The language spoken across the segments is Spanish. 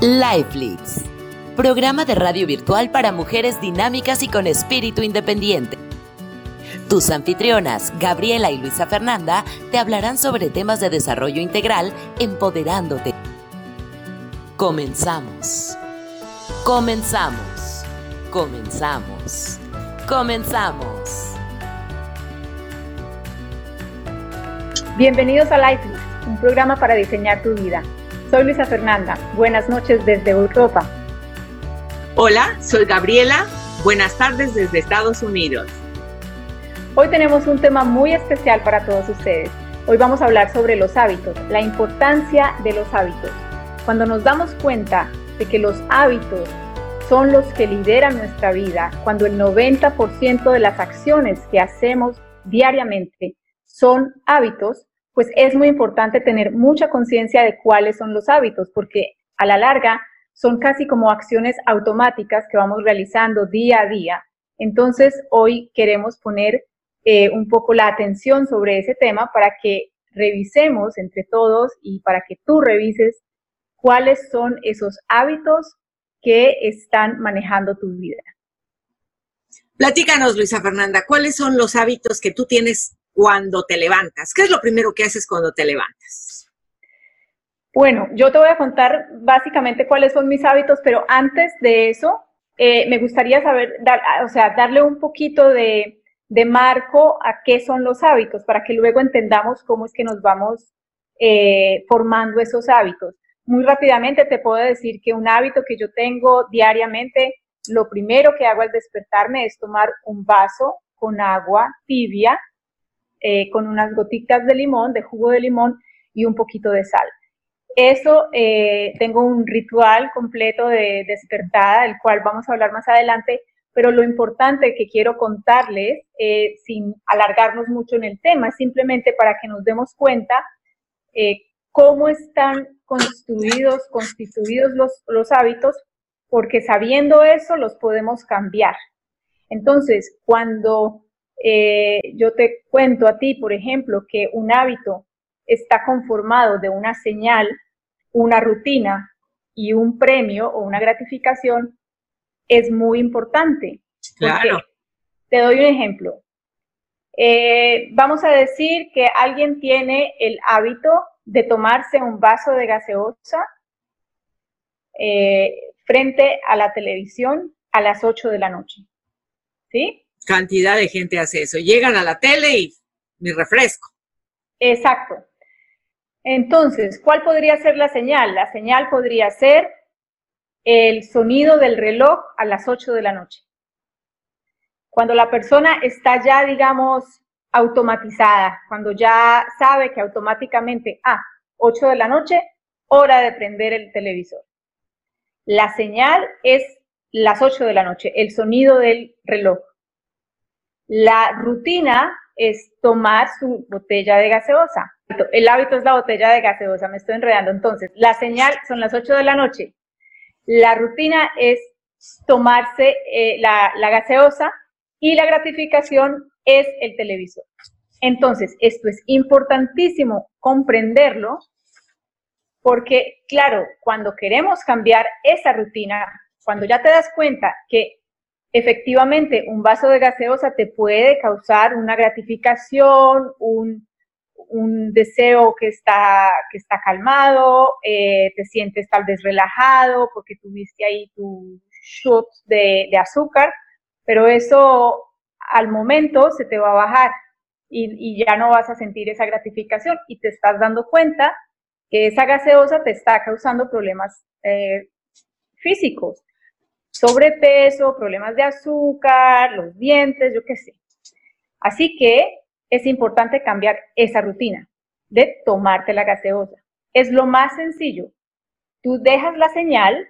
Life Leads, programa de radio virtual para mujeres dinámicas y con espíritu independiente. Tus anfitrionas, Gabriela y Luisa Fernanda, te hablarán sobre temas de desarrollo integral, empoderándote. Comenzamos. Comenzamos. Comenzamos. Comenzamos. Bienvenidos a Life Leads, un programa para diseñar tu vida. Soy Luisa Fernanda. Buenas noches desde Europa. Hola, soy Gabriela. Buenas tardes desde Estados Unidos. Hoy tenemos un tema muy especial para todos ustedes. Hoy vamos a hablar sobre los hábitos, la importancia de los hábitos. Cuando nos damos cuenta de que los hábitos son los que lideran nuestra vida, cuando el 90% de las acciones que hacemos diariamente son hábitos, pues es muy importante tener mucha conciencia de cuáles son los hábitos, porque a la larga son casi como acciones automáticas que vamos realizando día a día. Entonces, hoy queremos poner eh, un poco la atención sobre ese tema para que revisemos entre todos y para que tú revises cuáles son esos hábitos que están manejando tu vida. Platícanos, Luisa Fernanda, ¿cuáles son los hábitos que tú tienes cuando te levantas? ¿Qué es lo primero que haces cuando te levantas? Bueno, yo te voy a contar básicamente cuáles son mis hábitos, pero antes de eso, eh, me gustaría saber, o sea, darle un poquito de, marco a qué son los hábitos, para que luego entendamos cómo es que nos vamos eh, formando esos hábitos. Muy rápidamente te puedo decir que un hábito que yo tengo diariamente, lo primero que hago al despertarme es tomar un vaso con agua tibia eh, con unas gotitas de limón, de jugo de limón y un poquito de sal. Eso, eh, tengo un ritual completo de despertada, del cual vamos a hablar más adelante, pero lo importante que quiero contarles, eh, sin alargarnos mucho en el tema, es simplemente para que nos demos cuenta cómo están construidos, constituidos los, los hábitos, porque sabiendo eso los podemos cambiar. Entonces, cuando eh, yo te cuento a ti, por ejemplo, que un hábito está conformado de una señal, una rutina y un premio o una gratificación, es muy importante. Claro. Te doy un ejemplo. Eh, vamos a decir que alguien tiene el hábito de tomarse un vaso de gaseosa eh, frente a la televisión a las 8 de la noche. ¿Sí? Cantidad de gente hace eso. Llegan a la tele y mi refresco. Exacto. Entonces, ¿cuál podría ser la señal? La señal podría ser el sonido del reloj a las 8 de la noche. Cuando la persona está ya, digamos, automatizada, cuando ya sabe que automáticamente, ah, 8 de la noche, hora de prender el televisor. La señal es las 8 de la noche, el sonido del reloj. La rutina es tomar su botella de gaseosa. El hábito es la botella de gaseosa, me estoy enredando. Entonces, la señal son las 8 de la noche. La rutina es tomarse eh, la, la gaseosa y la gratificación es el televisor. Entonces, esto es importantísimo comprenderlo porque, claro, cuando queremos cambiar esa rutina, cuando ya te das cuenta que efectivamente un vaso de gaseosa te puede causar una gratificación, un, deseo que está, que está calmado, eh, te sientes tal vez relajado porque tuviste ahí tu shot de, azúcar, pero eso al momento se te va a bajar y, ya no vas a sentir esa gratificación y te estás dando cuenta que esa gaseosa te está causando problemas eh, físicos sobrepeso, problemas de azúcar, los dientes, yo qué sé. Así que es importante cambiar esa rutina de tomarte la gaseosa. Es lo más sencillo. Tú dejas la señal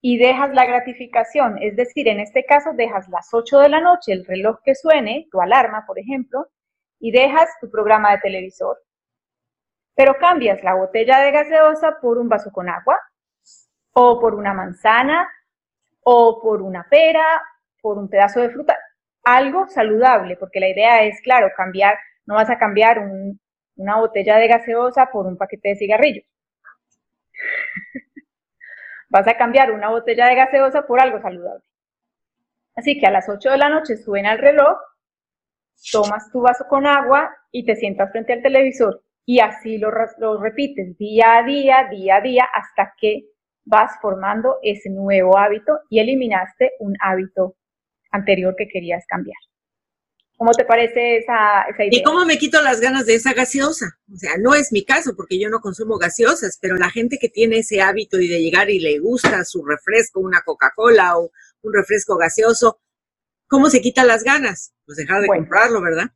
y dejas la gratificación, es decir, en este caso dejas las 8 de la noche, el reloj que suene, tu alarma, por ejemplo, y dejas tu programa de televisor. Pero cambias la botella de gaseosa por un vaso con agua o por una manzana o por una pera, por un pedazo de fruta, algo saludable, porque la idea es, claro, cambiar, no vas a cambiar una botella de gaseosa por un paquete de cigarrillos. Vas a cambiar una botella de gaseosa por algo saludable. Así que a las 8 de la noche suena el reloj, tomas tu vaso con agua y te sientas frente al televisor y así lo, lo repites día a día, día a día, hasta que vas formando ese nuevo hábito y eliminaste un hábito anterior que querías cambiar. ¿Cómo te parece esa, esa, idea? ¿Y cómo me quito las ganas de esa gaseosa? O sea, no es mi caso porque yo no consumo gaseosas, pero la gente que tiene ese hábito y de llegar y le gusta su refresco, una Coca-Cola o un refresco gaseoso, ¿cómo se quita las ganas? Pues dejar de comprarlo, ¿verdad?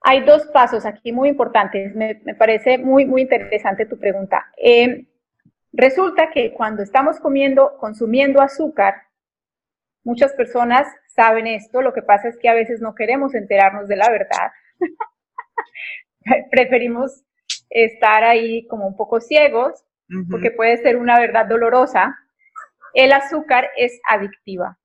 hay dos pasos aquí muy importantes. Me, parece muy, muy interesante tu pregunta. Eh, resulta que cuando estamos comiendo, consumiendo azúcar, muchas personas saben esto, lo que pasa es que a veces no queremos enterarnos de la verdad. Preferimos estar ahí como un poco ciegos, porque puede ser una verdad dolorosa. El azúcar es adictiva.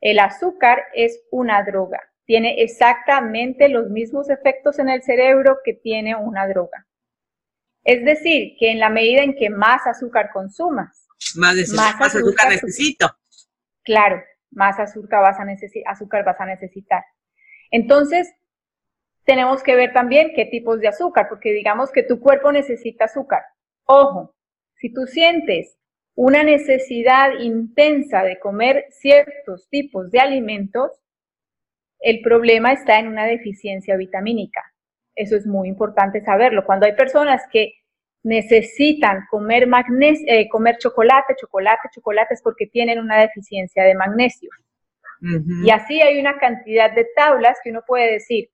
El azúcar es una droga. Tiene exactamente los mismos efectos en el cerebro que tiene una droga. Es decir, que en la medida en que más azúcar consumas, más, azúcar necesito. Claro, más azúcar vas, a azúcar vas a necesitar. Entonces, tenemos que ver también qué tipos de azúcar, porque digamos que tu cuerpo necesita azúcar. Ojo, si tú sientes una necesidad intensa de comer ciertos tipos de alimentos, el problema está en una deficiencia vitamínica. Eso es muy importante saberlo. Cuando hay personas que necesitan comer, magnesio, eh, comer chocolate, chocolate, chocolate, es porque tienen una deficiencia de magnesio. Y así hay una cantidad de tablas que uno puede decir,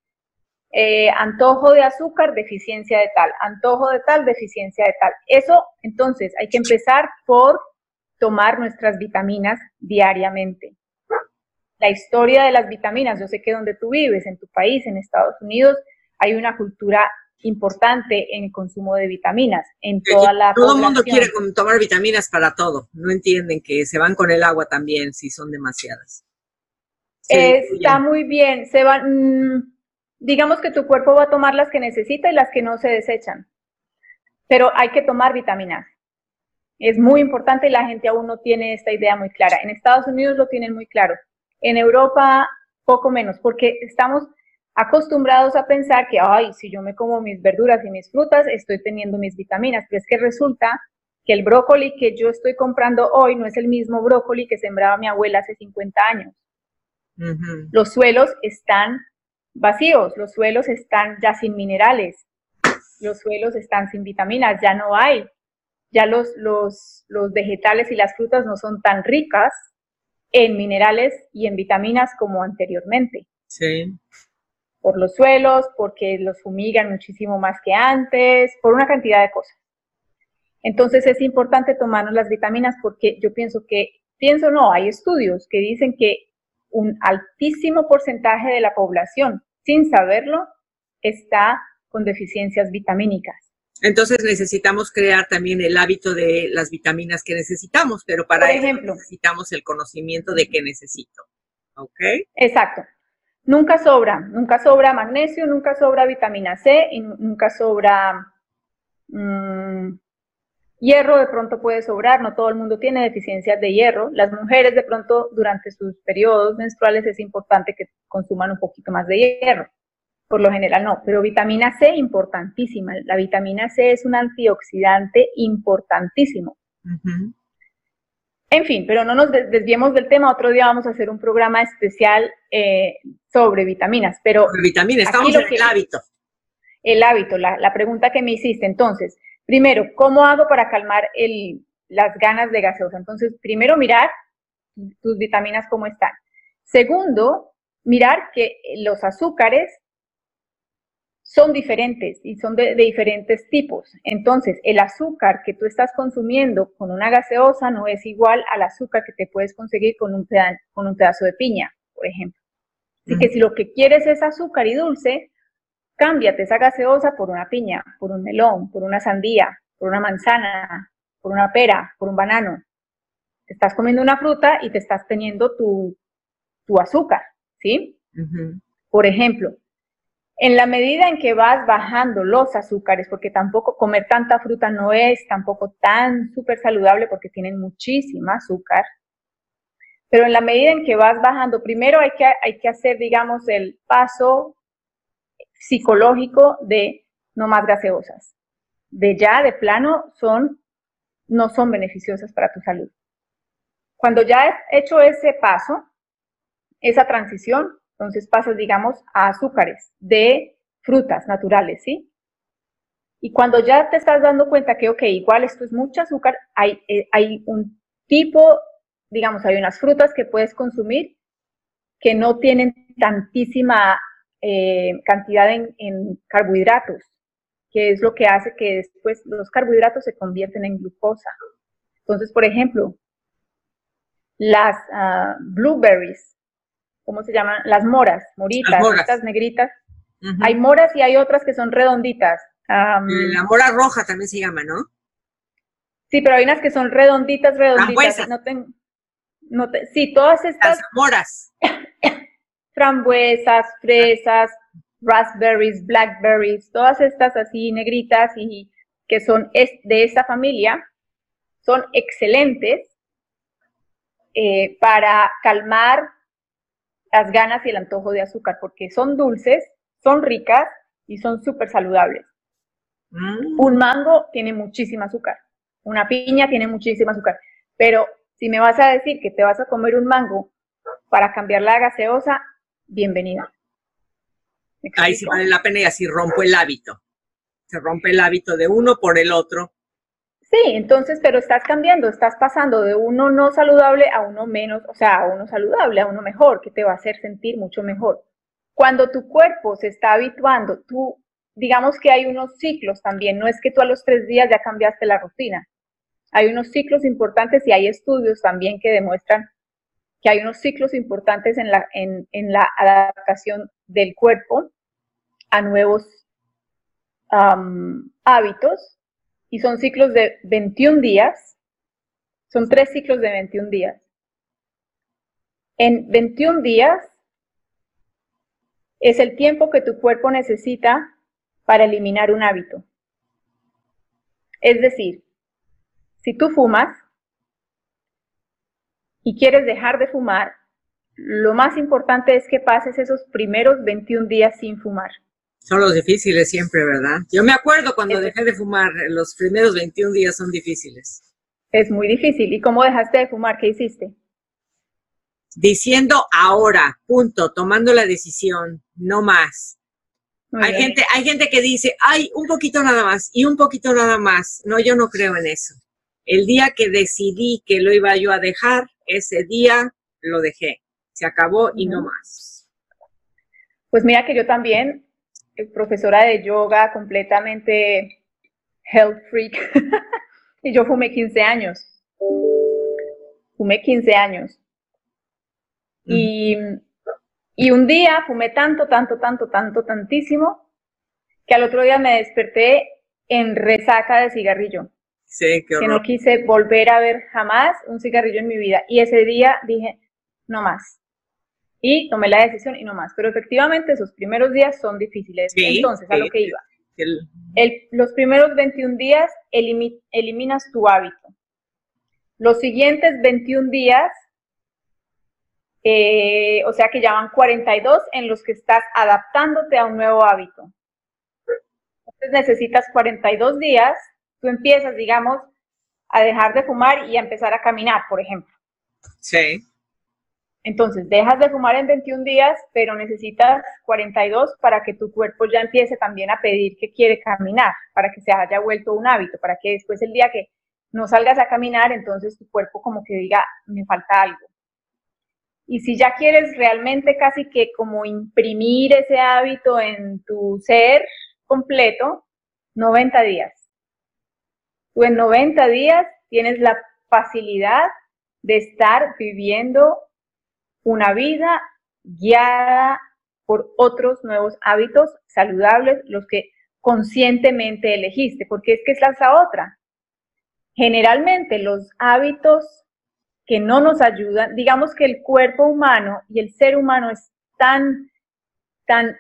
eh, antojo de azúcar, deficiencia de tal, antojo de tal, deficiencia de tal. Eso, entonces, hay que empezar por tomar nuestras vitaminas diariamente. La historia de las vitaminas, yo sé que donde tú vives, en tu país, en Estados Unidos, hay una cultura importante en el consumo de vitaminas en toda la Todo el mundo quiere tomar vitaminas para todo. No entienden que se van con el agua también si son demasiadas. Está muy bien. Se van, mm, digamos que tu cuerpo va a tomar las que necesita y las que no se desechan. Pero hay que tomar vitaminas. Es muy importante y la gente aún no tiene esta idea muy clara. En Estados Unidos lo tienen muy claro. En Europa, poco menos, porque estamos acostumbrados a pensar que, ay, si yo me como mis verduras y mis frutas, estoy teniendo mis vitaminas, pero es que resulta que el brócoli que yo estoy comprando hoy no es el mismo brócoli que sembraba mi abuela hace 50 años. Los suelos están vacíos, los suelos están ya sin minerales, los suelos están sin vitaminas, ya no hay, ya los, los, los vegetales y las frutas no son tan ricas en minerales y en vitaminas como anteriormente. Sí por los suelos, porque los fumigan muchísimo más que antes, por una cantidad de cosas. Entonces es importante tomarnos las vitaminas porque yo pienso que, pienso no, hay estudios que dicen que un altísimo porcentaje de la población, sin saberlo, está con deficiencias vitamínicas. Entonces necesitamos crear también el hábito de las vitaminas que necesitamos, pero para ejemplo, necesitamos el conocimiento de qué necesito. ¿Ok? Exacto. Nunca sobra, nunca sobra magnesio, nunca sobra vitamina C y nunca sobra mm, hierro, de pronto puede sobrar, no todo el mundo tiene deficiencias de hierro. Las mujeres de pronto durante sus periodos menstruales es importante que consuman un poquito más de hierro. Por lo general no, pero vitamina C importantísima. La vitamina C es un antioxidante importantísimo. En fin, pero no nos desviemos del tema. Otro día vamos a hacer un programa especial eh, sobre vitaminas. Pero sobre vitaminas, estamos en el hábito. El hábito, la, pregunta que me hiciste. Entonces, primero, ¿cómo hago para calmar el, las ganas de gaseosa? Entonces, primero mirar tus vitaminas cómo están. Segundo, mirar que los azúcares son diferentes y son de, diferentes tipos. Entonces, el azúcar que tú estás consumiendo con una gaseosa no es igual al azúcar que te puedes conseguir con un, con un pedazo de piña, por ejemplo. Así que si lo que quieres es azúcar y dulce, cámbiate esa gaseosa por una piña, por un melón, por una sandía, por una manzana, por una pera, por un banano. Te estás comiendo una fruta y te estás teniendo tu, azúcar, ¿sí? Por ejemplo, En la medida en que vas bajando los azúcares, porque tampoco comer tanta fruta no es tampoco tan súper saludable porque tienen muchísima azúcar, pero en la medida en que vas bajando, primero hay que, hay que hacer, digamos, el paso psicológico de no más gaseosas. De ya, de plano, son, no son beneficiosas para tu salud. Cuando ya has hecho ese paso, esa transición, entonces pasas, digamos, a azúcares de frutas naturales, ¿sí? Y cuando ya te estás dando cuenta que, ok, igual esto es mucho azúcar, hay, eh, hay un tipo, digamos, hay unas frutas que puedes consumir que no tienen tantísima eh, cantidad en, carbohidratos, que es lo que hace que después los carbohidratos se convierten en glucosa. Entonces, por ejemplo, las ah, blueberries ¿cómo se llaman? Las moras, moritas, estas negritas. Hay moras y hay otras que son redonditas. la mora roja también se llama, ¿no? Sí, pero hay unas que son redonditas, redonditas. No no sí, todas estas. Las moras. frambuesas, fresas, raspberries, blackberries, todas estas así negritas y que son de esta familia, son excelentes eh, para calmar las ganas y el antojo de azúcar, porque son dulces, son ricas y son súper saludables. Mm. Un mango tiene muchísima azúcar, una piña tiene muchísima azúcar, pero si me vas a decir que te vas a comer un mango para cambiar la gaseosa, bienvenida. Ahí sí vale la pena y así rompo el hábito. Se rompe el hábito de uno por el otro Sí, entonces, pero estás cambiando, estás pasando de uno no saludable a uno menos, o sea, a uno saludable, a uno mejor, que te va a hacer sentir mucho mejor. Cuando tu cuerpo se está habituando, tú, digamos que hay unos ciclos también, no es que tú a los tres días ya cambiaste la rutina. Hay unos ciclos importantes y hay estudios también que demuestran que hay unos ciclos importantes en la, en, en la adaptación del cuerpo a nuevos hábitos y son ciclos de 21 días, son tres ciclos de 21 días. En 21 días es el tiempo que tu cuerpo necesita para eliminar un hábito. Es decir, si tú fumas y quieres dejar de fumar, lo más importante es que pases esos primeros 21 días sin fumar. Son los difíciles siempre, ¿verdad? Yo me acuerdo cuando dejé de fumar, los primeros 21 días son difíciles. Es muy difícil. ¿Y cómo dejaste de fumar? ¿Qué hiciste? Diciendo ahora, punto, tomando la decisión, no más. hay gente, hay gente que dice, ay, un poquito nada más y un poquito nada más. No, yo no creo en eso. El día que decidí que lo iba yo a dejar, ese día lo dejé. Se acabó y no más. Pues mira que yo también profesora de yoga completamente health freak. y yo fumé 15 años. Fumé 15 años. Y, y un día fumé tanto, tanto, tanto, tanto, tantísimo, que al otro día me desperté en resaca de cigarrillo. Sí, que no quise volver a ver jamás un cigarrillo en mi vida. Y ese día dije, no más y tomé la decisión y no más. Pero efectivamente esos primeros días son difíciles. Entonces, a lo que iba. los primeros 21 días eliminas tu hábito. Los siguientes 21 días, eh, o sea que ya van 42 en los que estás adaptándote a un nuevo hábito. Entonces necesitas 42 días, tú empiezas, digamos, a dejar de fumar y a empezar a caminar, por ejemplo. Sí. Entonces, dejas de fumar en 21 días, pero necesitas 42 para que tu cuerpo ya empiece también a pedir que quiere caminar, para que se haya vuelto un hábito, para que después el día que no salgas a caminar, entonces tu cuerpo como que diga, me falta algo. Y si ya quieres realmente casi que como imprimir ese hábito en tu ser completo, 90 días. Tú en 90 días tienes la facilidad de estar viviendo una vida guiada por otros nuevos hábitos saludables, los que conscientemente elegiste, porque es que es la otra. Generalmente los hábitos que no nos ayudan, digamos que el cuerpo humano y el ser humano es tan, tan,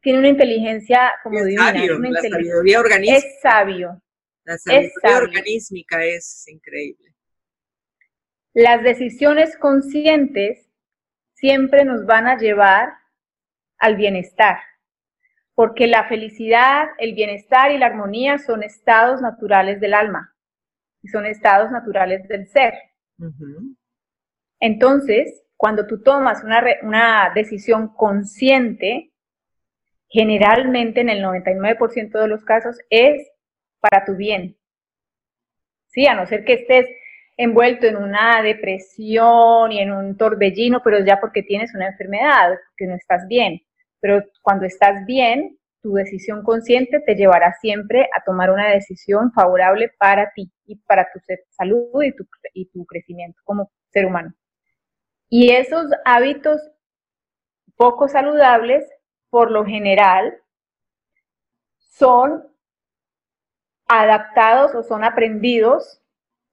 tiene una inteligencia como Es divina. sabio, una la inteligencia- sabiduría organísmica. es sabio. la sabiduría sabio. organísmica es increíble. Las decisiones conscientes siempre nos van a llevar al bienestar, porque la felicidad, el bienestar y la armonía son estados naturales del alma y son estados naturales del ser. Entonces, cuando tú tomas una, re- una decisión consciente, generalmente en el 99% de los casos es para tu bien. Sí, a no ser que estés envuelto en una depresión y en un torbellino, pero ya porque tienes una enfermedad, que no estás bien. Pero cuando estás bien, tu decisión consciente te llevará siempre a tomar una decisión favorable para ti y para tu salud y tu crecimiento como ser humano. Y esos hábitos poco saludables, por lo general, son adaptados o son aprendidos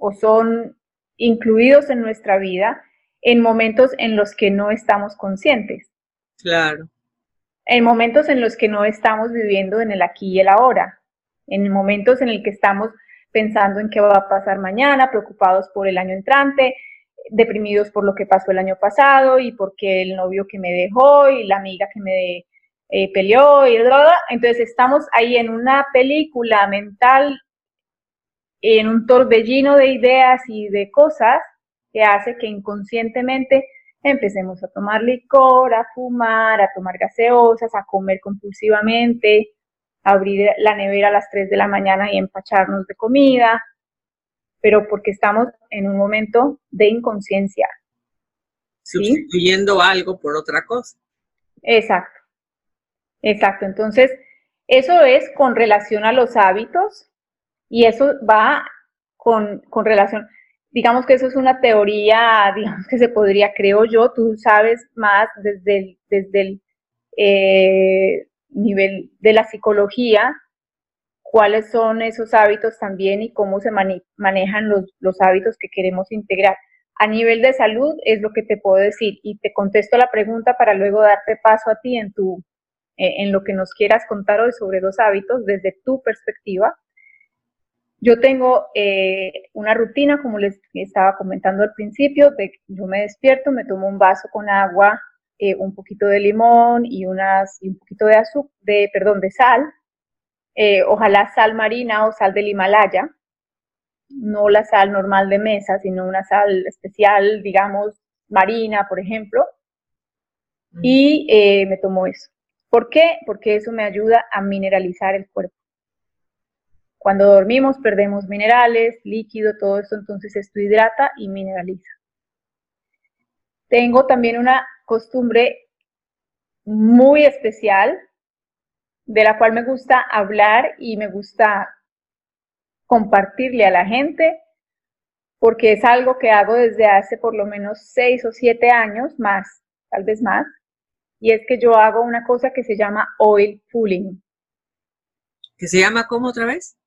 o son incluidos en nuestra vida en momentos en los que no estamos conscientes, Claro. en momentos en los que no estamos viviendo en el aquí y el ahora, en momentos en el que estamos pensando en qué va a pasar mañana, preocupados por el año entrante, deprimidos por lo que pasó el año pasado y porque el novio que me dejó y la amiga que me eh, peleó y bla, bla, bla. entonces estamos ahí en una película mental, en un torbellino de ideas y de cosas que hace que inconscientemente empecemos a tomar licor, a fumar, a tomar gaseosas, a comer compulsivamente, a abrir la nevera a las 3 de la mañana y empacharnos de comida, pero porque estamos en un momento de inconsciencia. ¿Sí? Sustituyendo algo por otra cosa. Exacto. Exacto. Entonces, eso es con relación a los hábitos y eso va con, con relación, digamos que eso es una teoría, digamos que se podría, creo yo, tú sabes más desde el, desde el eh, nivel de la psicología, cuáles son esos hábitos también y cómo se manejan los, los hábitos que queremos integrar. A nivel de salud es lo que te puedo decir y te contesto la pregunta para luego darte paso a ti en tu eh, en lo que nos quieras contar hoy sobre los hábitos desde tu perspectiva. Yo tengo eh, una rutina, como les estaba comentando al principio, de que yo me despierto, me tomo un vaso con agua, eh, un poquito de limón y, unas, y un poquito de azúcar, de, perdón, de sal, eh, ojalá sal marina o sal del Himalaya, no la sal normal de mesa, sino una sal especial, digamos, marina, por ejemplo, y eh, me tomo eso. ¿Por qué? Porque eso me ayuda a mineralizar el cuerpo. Cuando dormimos perdemos minerales, líquido, todo esto, entonces esto hidrata y mineraliza. Tengo también una costumbre muy especial de la cual me gusta hablar y me gusta compartirle a la gente porque es algo que hago desde hace por lo menos seis o siete años, más, tal vez más, y es que yo hago una cosa que se llama oil pulling. ¿Que se llama cómo otra vez?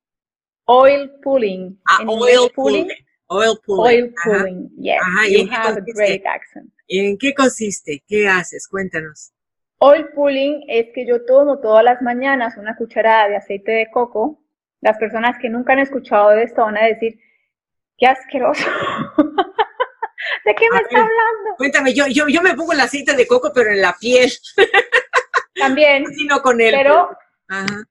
Oil pulling. Ah, En oil pulling. Oil pulling. Oil Ajá. pulling, yes. Ajá, ¿y you have a consiste? great accent. ¿Y en qué consiste? ¿Qué haces? Cuéntanos. Oil pulling es que yo tomo todas las mañanas una cucharada de aceite de coco. Las personas que nunca han escuchado de esto van a decir, qué asqueroso. ¿De qué me A está ver. hablando? Cuéntame, yo, yo, yo me pongo el aceite de coco, pero en la piel, También, sino con el. pero Ajá.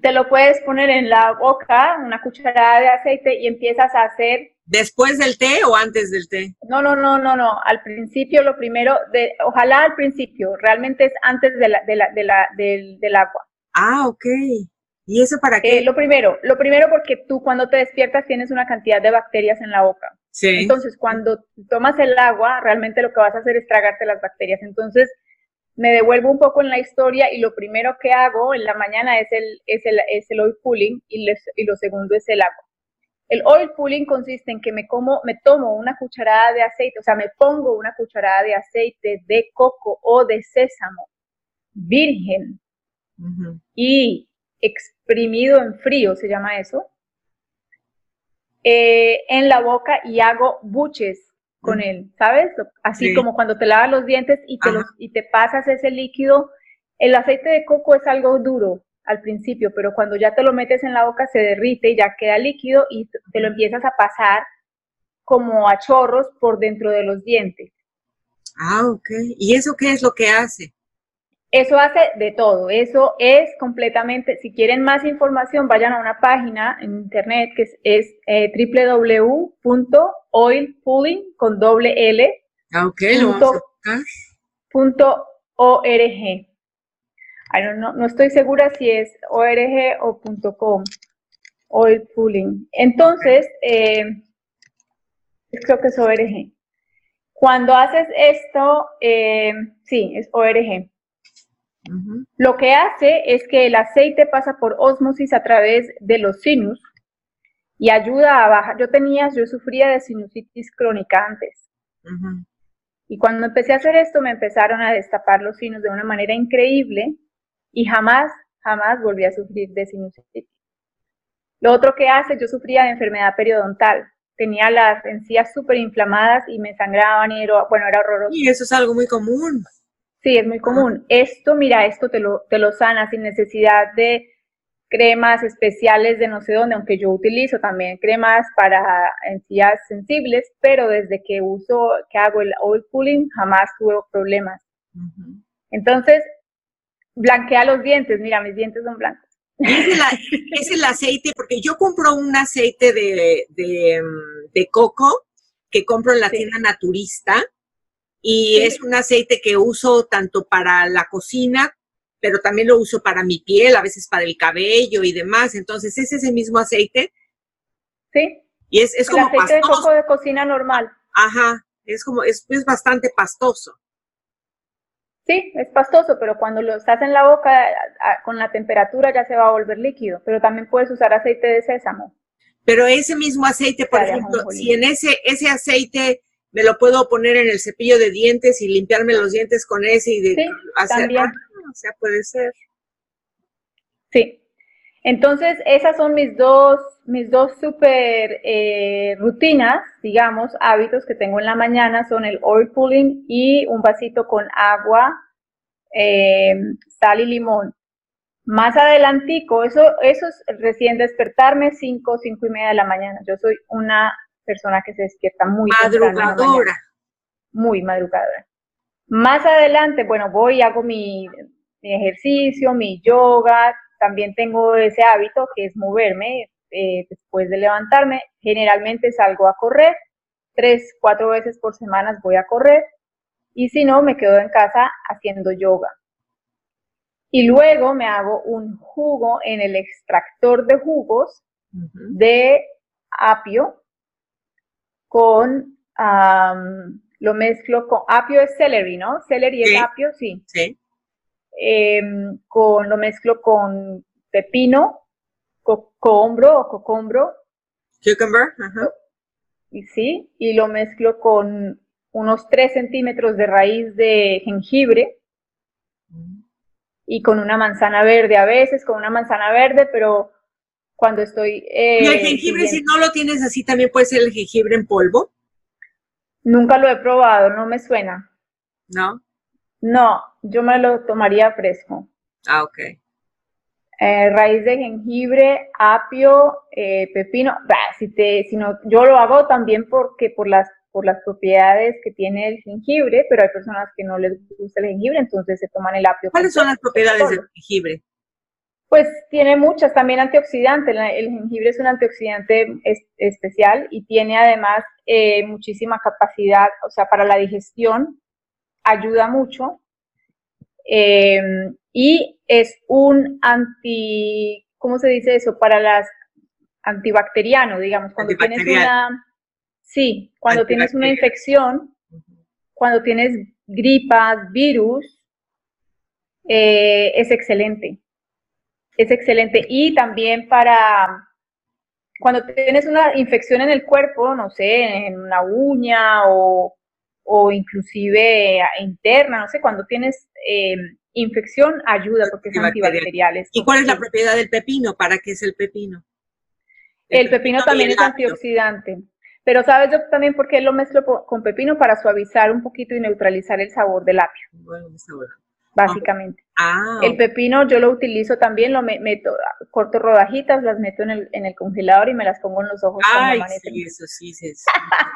Te lo puedes poner en la boca, una cucharada de aceite y empiezas a hacer ¿Después del té o antes del té? No, no, no, no, no. Al principio, lo primero, de, ojalá al principio, realmente es antes de la, de la, de la, del, del agua. Ah, ok. ¿Y eso para qué? Eh, lo primero, lo primero porque tú cuando te despiertas tienes una cantidad de bacterias en la boca. sí. Entonces, cuando tomas el agua, realmente lo que vas a hacer es tragarte las bacterias. Entonces, me devuelvo un poco en la historia y lo primero que hago en la mañana es el, es el, es el oil pulling y, les- y lo segundo es el agua. El oil pulling consiste en que me como, me tomo una cucharada de aceite, o sea, me pongo una cucharada de aceite de coco o de sésamo virgen y exprimido en frío, se llama eso, eh, en la boca y hago buches con él, ¿sabes? Así Sí. como cuando te lavas los dientes y te, los- y te pasas ese líquido El aceite de coco es algo duro al principio, pero cuando ya te lo metes en la boca se derrite y ya queda líquido y te lo empiezas a pasar como a chorros por dentro de los dientes. Ah, ok. ¿Y eso qué es lo que hace? Eso hace de todo. Eso es completamente, si quieren más información, vayan a una página en internet que es, es eh, con doble L. Ah, ok, lo vamos a punto org. no, no, estoy segura si es org o .com, oil pulling. Entonces, eh, creo que es org. Cuando haces esto, eh, sí, es org. Lo que hace es que el aceite pasa por osmosis a través de los sinus y ayuda a bajar. Yo tenía, yo sufría de sinusitis crónica antes. Y cuando empecé a hacer esto, me empezaron a destapar los sinus de una manera increíble y jamás, jamás volví a sufrir de sinusitis. Lo otro que hace, yo sufría de enfermedad periodontal. Tenía las encías súper inflamadas y me sangraban y era, bueno, era horroroso. Y eso es algo muy común. Sí, es muy común. Esto, mira, esto te lo, te lo sana sin necesidad de cremas especiales de no sé dónde, aunque yo utilizo también cremas para encías sensibles, pero desde que uso, que hago el oil pulling, jamás tuve problemas. Entonces, blanquea los dientes, mira, mis dientes son blancos. Es el, aceite, porque yo compro un aceite de, de, de coco que compro en la tienda naturista y es un aceite que uso tanto para la cocina pero también lo uso para mi piel, a veces para el cabello y demás. Entonces, ¿es ese mismo aceite? Sí. Y es, es el aceite de coco de cocina normal. Ajá, es como, es, es bastante pastoso. Sí, es pastoso, pero cuando lo estás en la boca con la temperatura ya se va a volver líquido. Pero también puedes usar aceite de sésamo. Pero ese mismo aceite, por ejemplo, si en ese, ese aceite me lo puedo poner en el cepillo de dientes y limpiarme los dientes con ese y de sí, hacer. Ah, o sea, puede ser. Sí. Entonces, esas son mis dos, mis dos super eh, rutinas, digamos, hábitos que tengo en la mañana, son el oil pulling y un vasito con agua, eh, sal y limón. Más adelantico, eso, eso es recién despertarme, 5, cinco y media de la mañana. Yo soy una persona que se despierta muy madrugadora. Muy madrugadora. Más adelante, bueno, voy y hago mi mi ejercicio, mi yoga, también tengo ese hábito que es moverme eh, después de levantarme. Generalmente salgo a correr, tres, cuatro veces por semana voy a correr y si no, me quedo en casa haciendo yoga. Y luego me hago un jugo en el extractor de jugos de apio con, lo mezclo con, apio es celery, ¿no? Celery es apio, sí. Sí Em, con, lo mezclo con pepino, cocombro o cocombro. Cucumber, ajá. Y sí, y lo mezclo con unos 3 centímetros de raíz de jengibre y con una manzana verde, a veces con una manzana verde, pero cuando estoy... ¿Y el eh, jengibre, si no lo tienes así, también puede ser el jengibre en polvo? Nunca lo he probado, no me suena. ¿No? No, yo me lo tomaría fresco. Ah, ok. Eh, raíz de jengibre, apio, eh, pepino. si te, si no, yo lo hago también porque por las por las propiedades que tiene el jengibre, pero hay personas que no les gusta el jengibre, entonces se toman el apio. ¿Cuáles son las propiedades del jengibre? Pues tiene muchas, también antioxidante. El jengibre es un antioxidante especial y tiene además eh, muchísima capacidad, o sea, para la digestión, ayuda mucho. Eh, y es un anti, ¿cómo se dice eso? Para las antibacteriano, digamos, cuando tienes una, sí, cuando tienes una infección, cuando tienes gripas, virus, eh, es excelente. Es excelente. Y también para cuando tienes una infección en el cuerpo, no sé, en una uña o o inclusive interna, no sé, cuando tienes eh, infección ayuda porque es antibacterial. ¿Y cuál es la propiedad del pepino? ¿Para qué es el pepino? El, pepino, también es antioxidante. Pero sabes yo también por qué lo mezclo con pepino para suavizar un poquito y neutralizar el sabor del apio. Bueno, básicamente. Ah, El pepino yo lo utilizo también, lo me- meto, corto rodajitas, las meto en el, en el congelador y me las pongo en los ojos ay, sí, eso sí, sí, sí,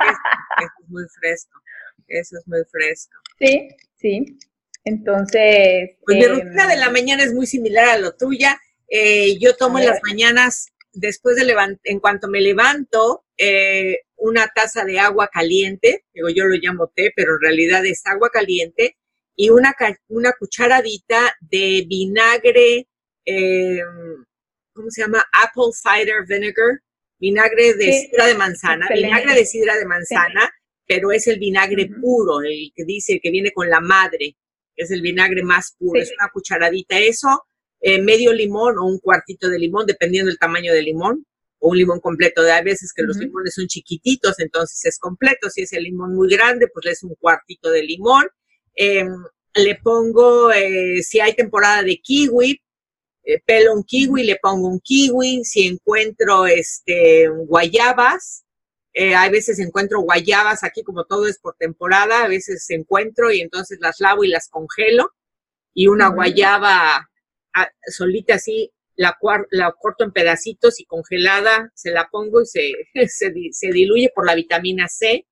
eso, es muy fresco, eso es muy fresco. Sí, sí. Entonces, Pues mi em, rutina de la mañana es muy similar a lo tuya. Eh, yo tomo en las mañanas, después de levantar, en cuanto me levanto, eh, una taza de agua caliente, digo yo lo llamo té, pero en realidad es agua caliente, y una, una cucharadita de vinagre, eh, ¿cómo se llama? Apple cider vinegar, vinagre de Sí, sidra de manzana, excelente. vinagre de sidra de manzana, pero es el vinagre puro, el que dice que viene con la madre, es el vinagre más puro, Sí. es una cucharadita eso, eh, medio limón o un cuartito de limón, dependiendo del tamaño del limón, o un limón completo. De hay veces que los limones son chiquititos, entonces es completo. Si es el limón muy grande, pues le es un cuartito de limón. Em, le pongo, eh, si hay temporada de kiwi, eh, pelo un kiwi, le pongo un kiwi. Si encuentro este guayabas, eh, hay veces encuentro guayabas aquí, como todo es por temporada, a veces encuentro y entonces las lavo y las congelo. Y una guayaba solita así, la, la corto en pedacitos y congelada, se la pongo y se, se, se diluye por la vitamina C.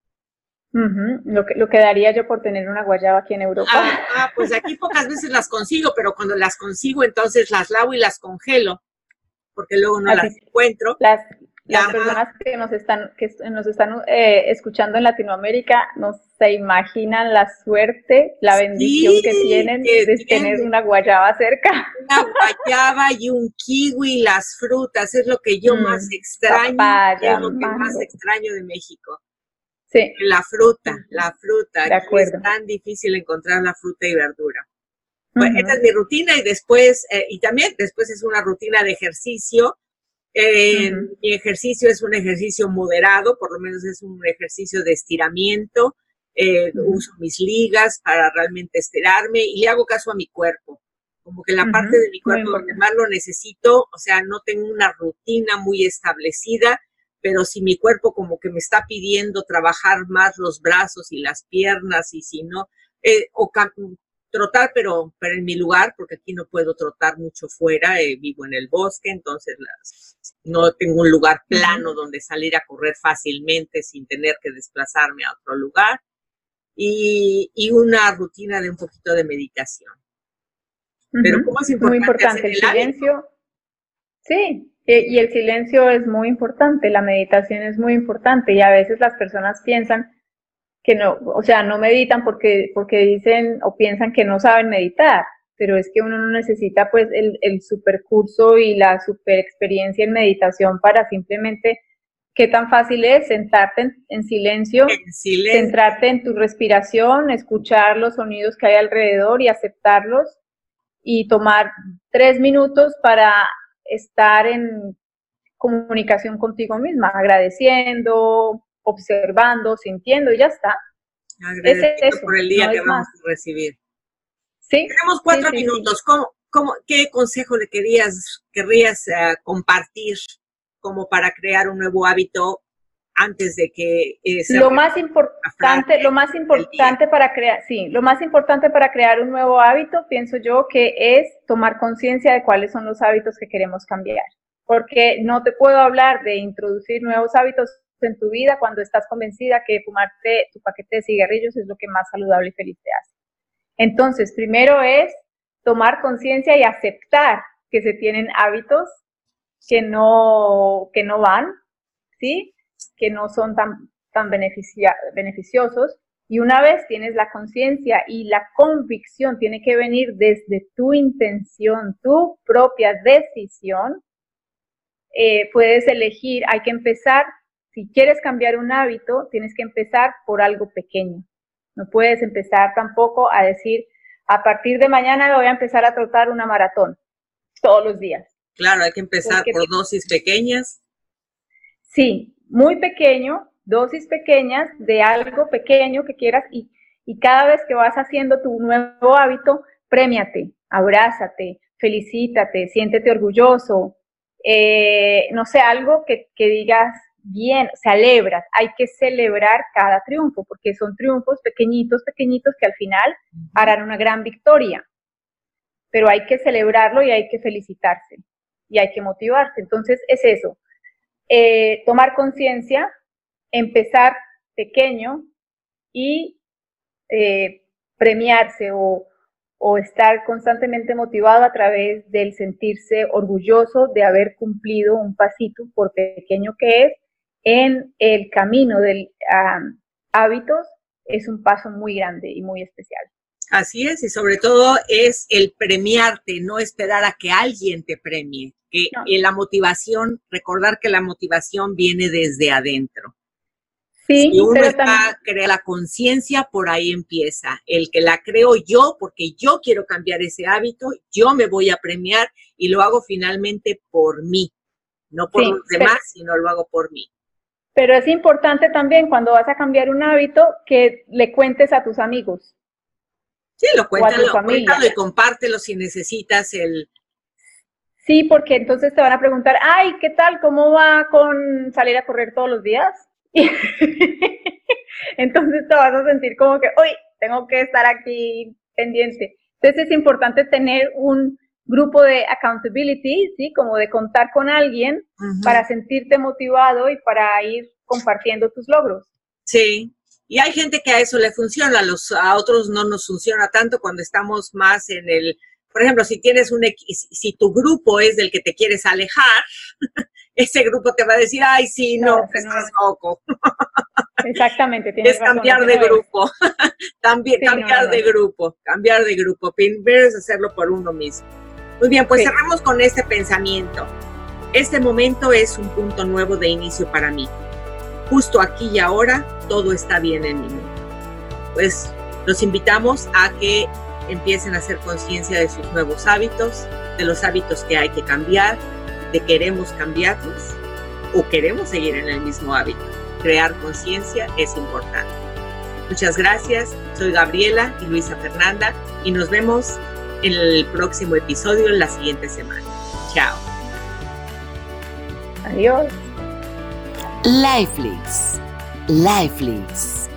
ujú, lo, que, lo que daría yo por tener una guayaba aquí en Europa. Ah, ah, pues aquí pocas veces las consigo, pero cuando las consigo, entonces las lavo y las congelo, porque luego no Así las encuentro. Las, las Ajá. personas que nos están, que nos están eh, escuchando en Latinoamérica no se imaginan la suerte, la bendición Sí, que tienen que de tener una guayaba cerca. Una guayaba y un kiwi, las frutas, es lo que yo Mm, más extraño, papaya, es lo que más extraño de México. Sí, La fruta, la fruta. De acuerdo. Es tan difícil encontrar la fruta y verdura. Pues, ujú, esta es mi rutina y después, eh, y también después es una rutina de ejercicio. Eh, Ujú. Mi ejercicio es un ejercicio moderado, por lo menos es un ejercicio de estiramiento. Eh. Uso mis ligas para realmente estirarme y le hago caso a mi cuerpo. Como que la parte de mi cuerpo donde más lo necesito, o sea, no tengo una rutina muy establecida, pero si mi cuerpo como que me está pidiendo trabajar más los brazos y las piernas y si no, eh, o trotar, pero, pero en mi lugar, porque aquí no puedo trotar mucho fuera, eh, vivo en el bosque, entonces las, no tengo un lugar plano donde salir a correr fácilmente sin tener que desplazarme a otro lugar. Y, y una rutina de un poquito de meditación. Pero. ¿cómo es Muy importante, importante hacer el silencio. Sí, y el silencio es muy importante, la meditación es muy importante y a veces las personas piensan que no, o sea, no meditan porque, porque dicen o piensan que no saben meditar, pero es que uno no necesita pues el, el super curso y la super experiencia en meditación para simplemente, qué tan fácil es sentarte en, en silencio, En silencio. centrarte en tu respiración, escuchar los sonidos que hay alrededor y aceptarlos y tomar tres minutos para estar en comunicación contigo misma, agradeciendo, observando, sintiendo y ya está. Eso, por el día no que es vamos más. a recibir. Sí, Tenemos cuatro sí, sí, sí. minutos. ¿Cómo, cómo, ¿Qué consejo le querías, querrías eh, compartir como para crear un nuevo hábito antes de que eh, se Lo más importante, lo más importante para crear, sí, lo más importante para crear un nuevo hábito, pienso yo, que es tomar conciencia de cuáles son los hábitos que queremos cambiar. Porque no te puedo hablar de introducir nuevos hábitos en tu vida cuando estás convencida que fumarte tu paquete de cigarrillos es lo que más saludable y feliz te hace. Entonces, primero es tomar conciencia y aceptar que se tienen hábitos que no, que no van, ¿sí? Que no son tan, tan beneficia- beneficiosos. Y una vez tienes la conciencia y la convicción tiene que venir desde tu intención, tu propia decisión, eh, puedes elegir, hay que empezar, si quieres cambiar un hábito, tienes que empezar por algo pequeño. No puedes empezar tampoco a decir, a partir de mañana voy a empezar a trotar una maratón todos los días. Claro, hay que empezar Porque- por dosis pequeñas. Sí, muy pequeño, dosis pequeñas de algo pequeño que quieras y, y cada vez que vas haciendo tu nuevo hábito, premiate, abrázate, felicítate, siéntete orgulloso, eh, no sé, algo que, que digas bien, celebras, hay que celebrar cada triunfo porque son triunfos pequeñitos, pequeñitos que al final harán una gran victoria. pero hay que celebrarlo y hay que felicitarse y hay que motivarse. Entonces es eso, eh, tomar conciencia, empezar pequeño y eh, premiarse o, estar constantemente motivado a través del sentirse orgulloso de haber cumplido un pasito, por pequeño que es, en el camino del hábitos, es un paso muy grande y muy especial. Así es, y sobre todo es el premiarte, no esperar a que alguien te premie, que la motivación, recordar que la motivación viene desde adentro. Sí, si uno está, crea la conciencia, por ahí empieza. El que la creo yo, porque yo quiero cambiar ese hábito, yo me voy a premiar y lo hago finalmente por mí, no por los demás, sino lo hago por mí. Pero es importante también cuando vas a cambiar un hábito que le cuentes a tus amigos. Sí, lo cuéntalo, cuéntalo y compártelo si necesitas el... Sí, porque entonces te van a preguntar, ay, ¿qué tal? ¿Cómo va con salir a correr todos los días? entonces te vas a sentir como que, uy, tengo que estar aquí pendiente. Entonces es importante tener un grupo de accountability, ¿sí? Como de contar con alguien para sentirte motivado y para ir compartiendo tus logros. Sí, y hay gente que a eso le funciona, a, los, a otros no nos funciona tanto cuando estamos más en el, por ejemplo, si tienes un, si tu grupo es del que te quieres alejar, ese grupo te va a decir, ay, sí, no, estás loco. Exactamente. es cambiar de grupo. También cambiar de grupo, cambiar de grupo. Primero es hacerlo por uno mismo. Muy bien, pues cerramos con este pensamiento. Este momento es un punto nuevo de inicio para mí. Justo aquí y ahora todo está bien en mi mundo. Pues los invitamos a que empiecen a hacer conciencia de sus nuevos hábitos, de los hábitos que hay que cambiar, de queremos cambiarlos o queremos seguir en el mismo hábito. Crear conciencia es importante. Muchas gracias. Soy Gabriela y Luisa Fernanda y nos vemos en el próximo episodio en la siguiente semana. Chao. Adiós. Lifelix. Lifelix.